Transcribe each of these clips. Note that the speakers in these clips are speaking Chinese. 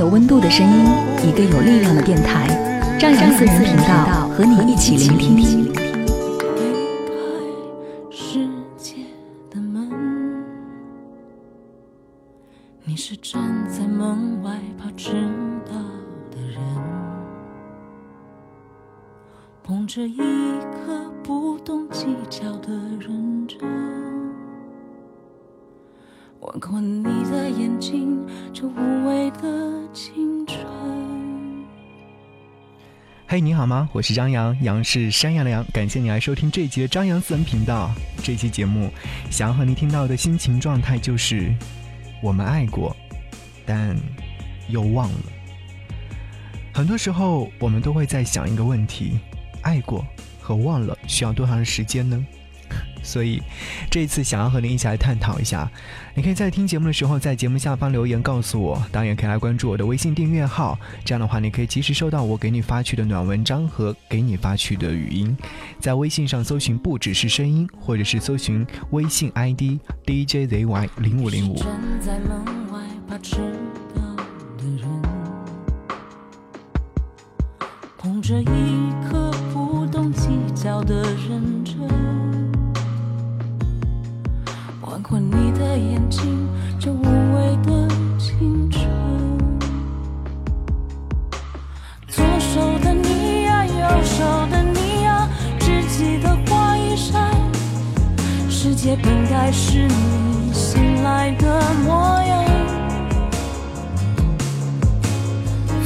有温度的声音，一个有力量的电台，张扬私人频道和你一起聆听。嘿，你好吗？我是张扬，杨是山羊的羊。感谢你来收听这一集的张扬私人频道。这期节目，想要和你听到的心情状态就是：我们爱过，但又忘了。很多时候，我们都会在想一个问题：爱过和忘了需要多长时间呢？所以，这一次想要和您一起来探讨一下。你可以在听节目的时候，在节目下方留言告诉我，当然也可以来关注我的微信订阅号。这样的话，你可以及时收到我给你发去的暖文章和给你发去的语音。在微信上搜寻“不只是声音”，或者是搜寻微信 ID DJZY 零五零五。捧着一颗过你的眼睛，这无畏的青春。左手的你呀，右手的你呀，只记得花一扇，世界本该是你醒来的模样。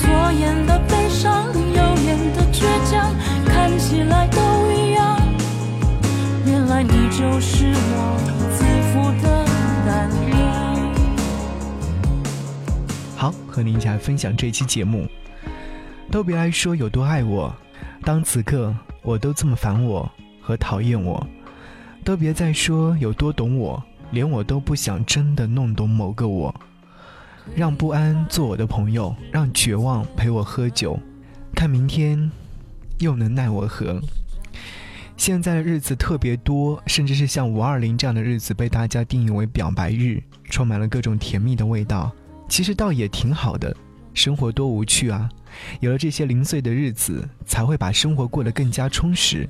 左眼的悲伤，右眼的倔强，看起来都一样。原来你就是我。好，和您一起来分享这期节目。都别来说有多爱我，当此刻我都这么烦我和讨厌我。都别再说有多懂我，连我都不想真的弄懂某个我。让不安做我的朋友，让绝望陪我喝酒，看明天又能奈我何？现在的日子特别多，甚至是像五二零这样的日子被大家定义为表白日，充满了各种甜蜜的味道。其实倒也挺好的，生活多无趣啊！有了这些零碎的日子，才会把生活过得更加充实。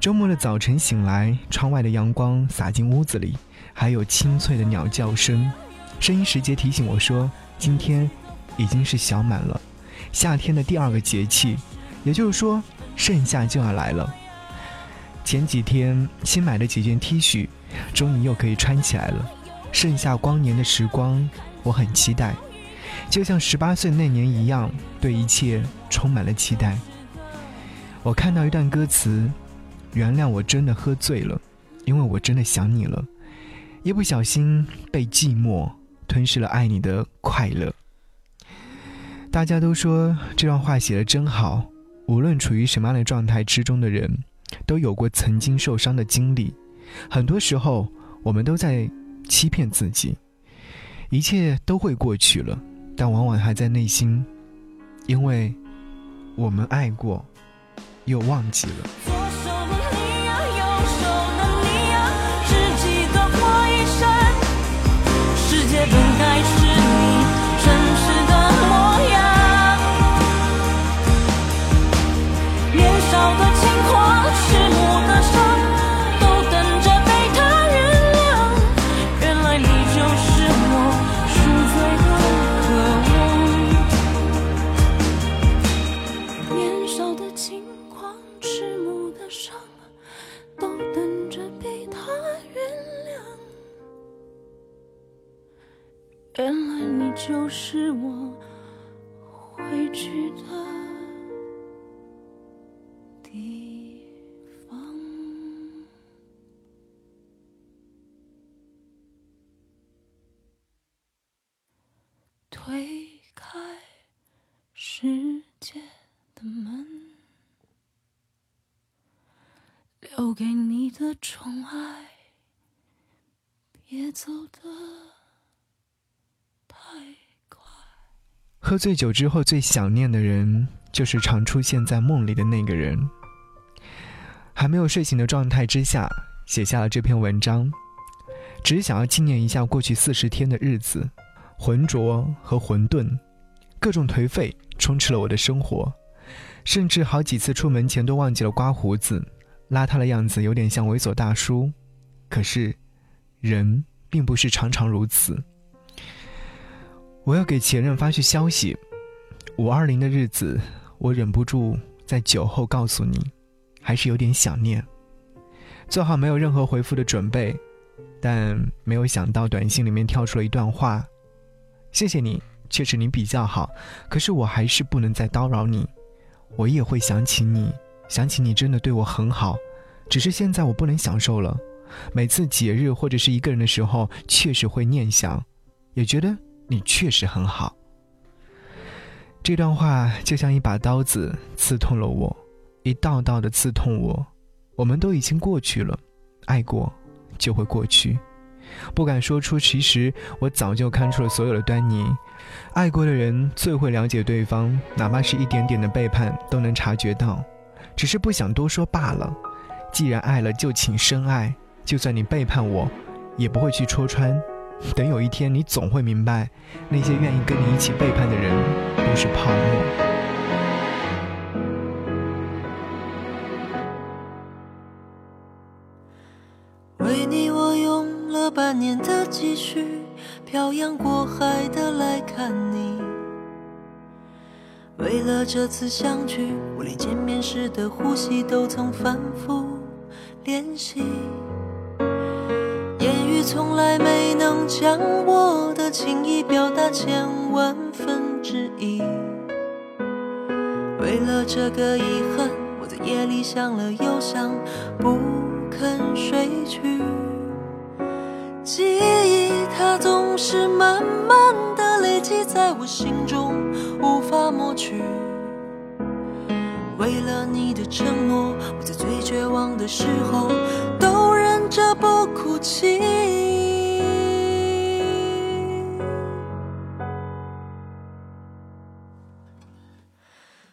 周末的早晨醒来，窗外的阳光洒进屋子里，还有清脆的鸟叫声，声音时节提醒我说，今天已经是小满了，夏天的第二个节气，也就是说，盛夏就要来了。前几天新买的几件 T 恤，终于又可以穿起来了。盛夏光年的时光，我很期待，就像十八岁那年一样，对一切充满了期待。我看到一段歌词：“原谅我真的喝醉了，因为我真的想你了，一不小心被寂寞吞噬了爱你的快乐。”大家都说这段话写的真好，无论处于什么样的状态之中的人。都有过曾经受伤的经历，很多时候我们都在欺骗自己，一切都会过去了，但往往还在内心，因为我们爱过，又忘记了。回去的地方。推开世。界的门，留给你的宠爱，别走的太。喝醉酒之后最想念的人，就是常出现在梦里的那个人。还没有睡醒的状态之下，写下了这篇文章，只想要纪念一下过去四十天的日子，浑浊和混沌，各种颓废充斥了我的生活，甚至好几次出门前都忘记了刮胡子，邋遢的样子有点像猥琐大叔。可是，人并不是常常如此。我要给前任发去消息，五二零的日子，我忍不住在酒后告诉你。还是有点想念，做好没有任何回复的准备，但没有想到短信里面跳出了一段话：“谢谢你，确实你比较好，可是我还是不能再叨扰你。我也会想起你，想起你真的对我很好，只是现在我不能享受了。每次节日或者是一个人的时候，确实会念想，也觉得你确实很好。”这段话就像一把刀子刺痛了我。一道道的刺痛我，我们都已经过去了，爱过就会过去，不敢说出。其实我早就看出了所有的端倪，爱过的人最会了解对方，哪怕是一点点的背叛都能察觉到，只是不想多说罢了。既然爱了，就请深爱，就算你背叛我，也不会去戳穿。等有一天，你总会明白，那些愿意跟你一起背叛的人都是泡沫。为你，我用了半年的积蓄，漂洋过海的来看你。为了这次相聚，我连见面时的呼吸都曾反复练习。言语从来没谁能将我的情意表达千万分之一。为了这个遗憾，我在夜里想了又想，不肯睡去。记忆，它总是慢慢的累积在我心中，无法抹去。为了你的承诺，我在最绝望的时候都忍着不哭泣。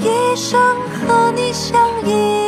一生和你相依。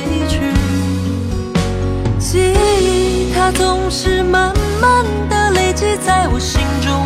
记忆，它总是慢慢的累积在我心中，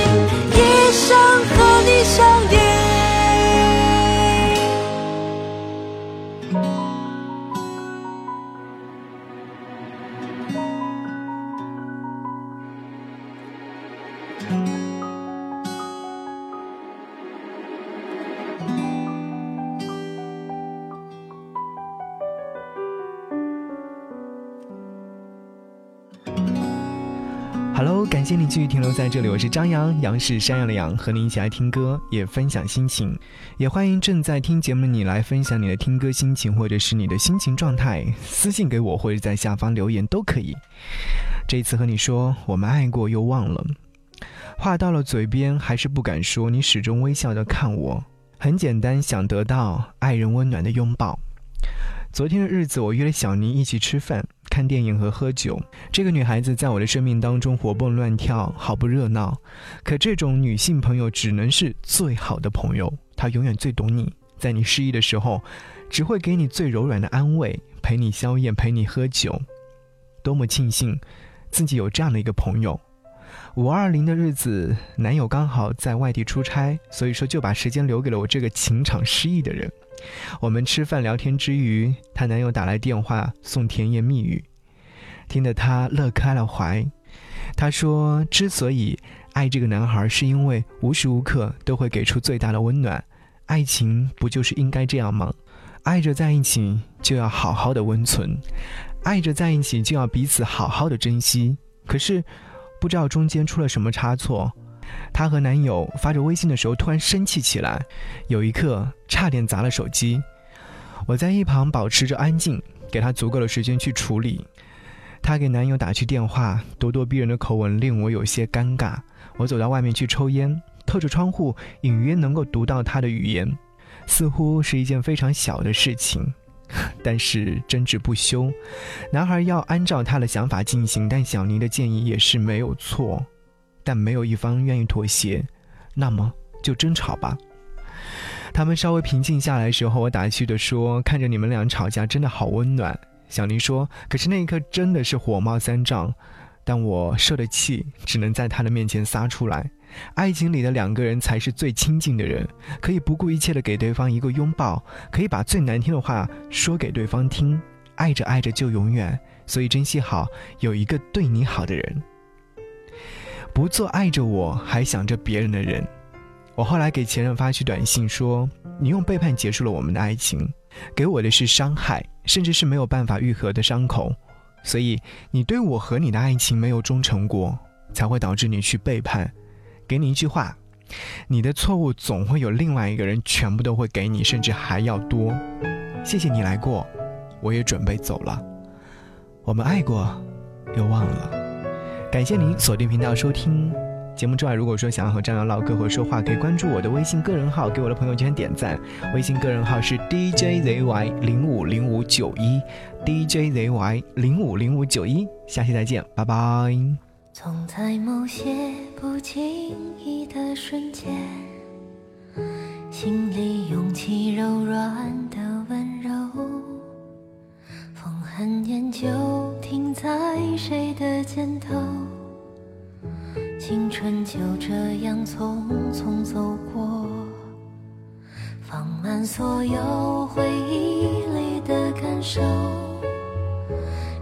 谢你继续停留在这里，我是张扬，杨是山羊的羊，和你一起来听歌，也分享心情，也欢迎正在听节目的你来分享你的听歌心情，或者是你的心情状态，私信给我，或者在下方留言都可以。这一次和你说，我们爱过又忘了，话到了嘴边还是不敢说，你始终微笑的看我，很简单，想得到爱人温暖的拥抱。昨天的日子，我约了小妮一起吃饭、看电影和喝酒。这个女孩子在我的生命当中活蹦乱跳，好不热闹。可这种女性朋友只能是最好的朋友，她永远最懂你，在你失意的时候，只会给你最柔软的安慰，陪你宵夜，陪你喝酒。多么庆幸自己有这样的一个朋友。五二零的日子，男友刚好在外地出差，所以说就把时间留给了我这个情场失意的人。我们吃饭聊天之余，她男友打来电话送甜言蜜语，听得她乐开了怀。她说：“之所以爱这个男孩，是因为无时无刻都会给出最大的温暖。爱情不就是应该这样吗？爱着在一起就要好好的温存，爱着在一起就要彼此好好的珍惜。可是，不知道中间出了什么差错。”她和男友发着微信的时候，突然生气起来，有一刻差点砸了手机。我在一旁保持着安静，给她足够的时间去处理。她给男友打去电话，咄咄逼人的口吻令我有些尴尬。我走到外面去抽烟，透着窗户，隐约能够读到她的语言，似乎是一件非常小的事情，但是争执不休。男孩要按照他的想法进行，但小妮的建议也是没有错。但没有一方愿意妥协，那么就争吵吧。他们稍微平静下来时候，我打趣地说：“看着你们俩吵架，真的好温暖。”小林说：“可是那一刻真的是火冒三丈，但我受的气只能在他的面前撒出来。爱情里的两个人才是最亲近的人，可以不顾一切的给对方一个拥抱，可以把最难听的话说给对方听。爱着爱着就永远，所以珍惜好有一个对你好的人。”不做爱着我还想着别人的人，我后来给前任发去短信说：“你用背叛结束了我们的爱情，给我的是伤害，甚至是没有办法愈合的伤口。所以你对我和你的爱情没有忠诚过，才会导致你去背叛。给你一句话：你的错误总会有另外一个人全部都会给你，甚至还要多。谢谢你来过，我也准备走了。我们爱过，又忘了。”感谢您锁定频道收听节目之外，如果说想要和张扬唠嗑或说话，可以关注我的微信个人号，给我的朋友圈点赞。微信个人号是 DJZY 零五零五九一，DJZY 零五零五九一。下期再见，拜拜。总在某些不经意的瞬间，心里就这样匆匆走过，放慢所有回忆里的感受，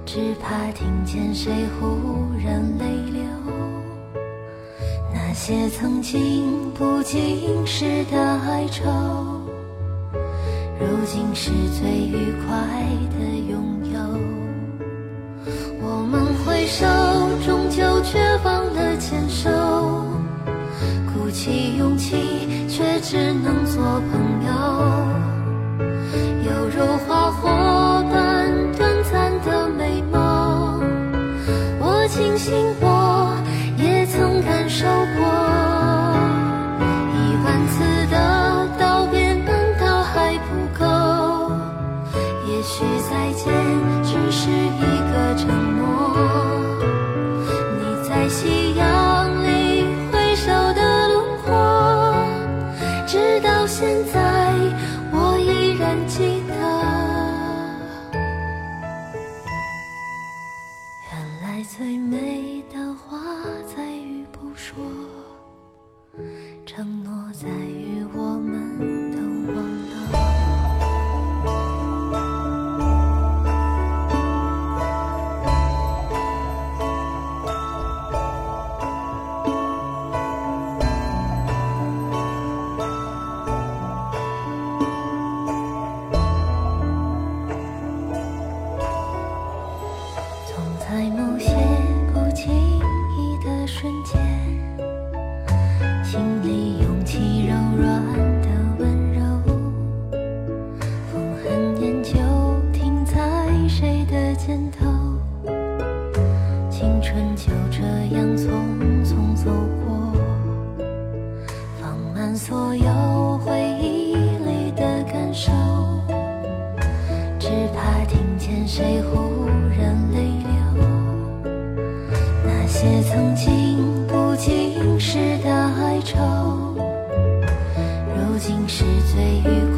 只怕听见谁忽然泪流。那些曾经不经事的哀愁，如今是最愉快的那些曾经不经事的哀愁，如今是最愚。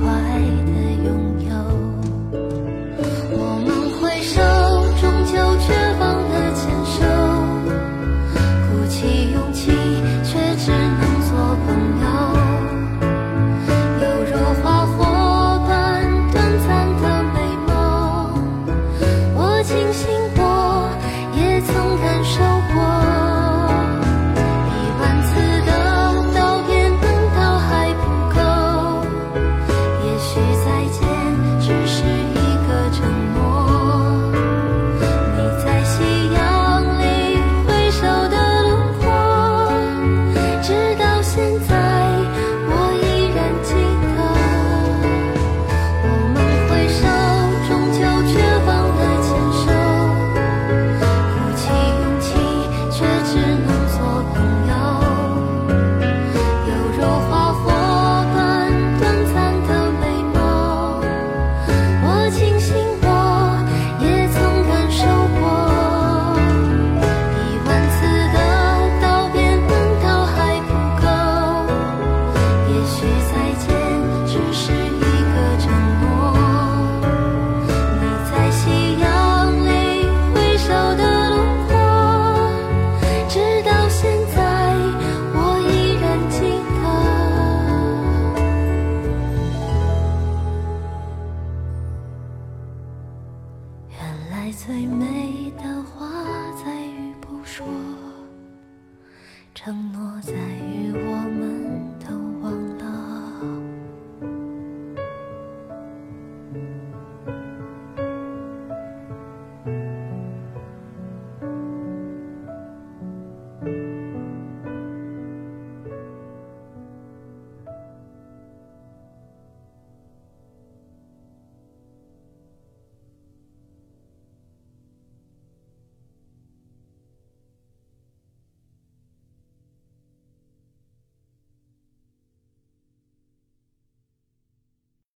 承诺在。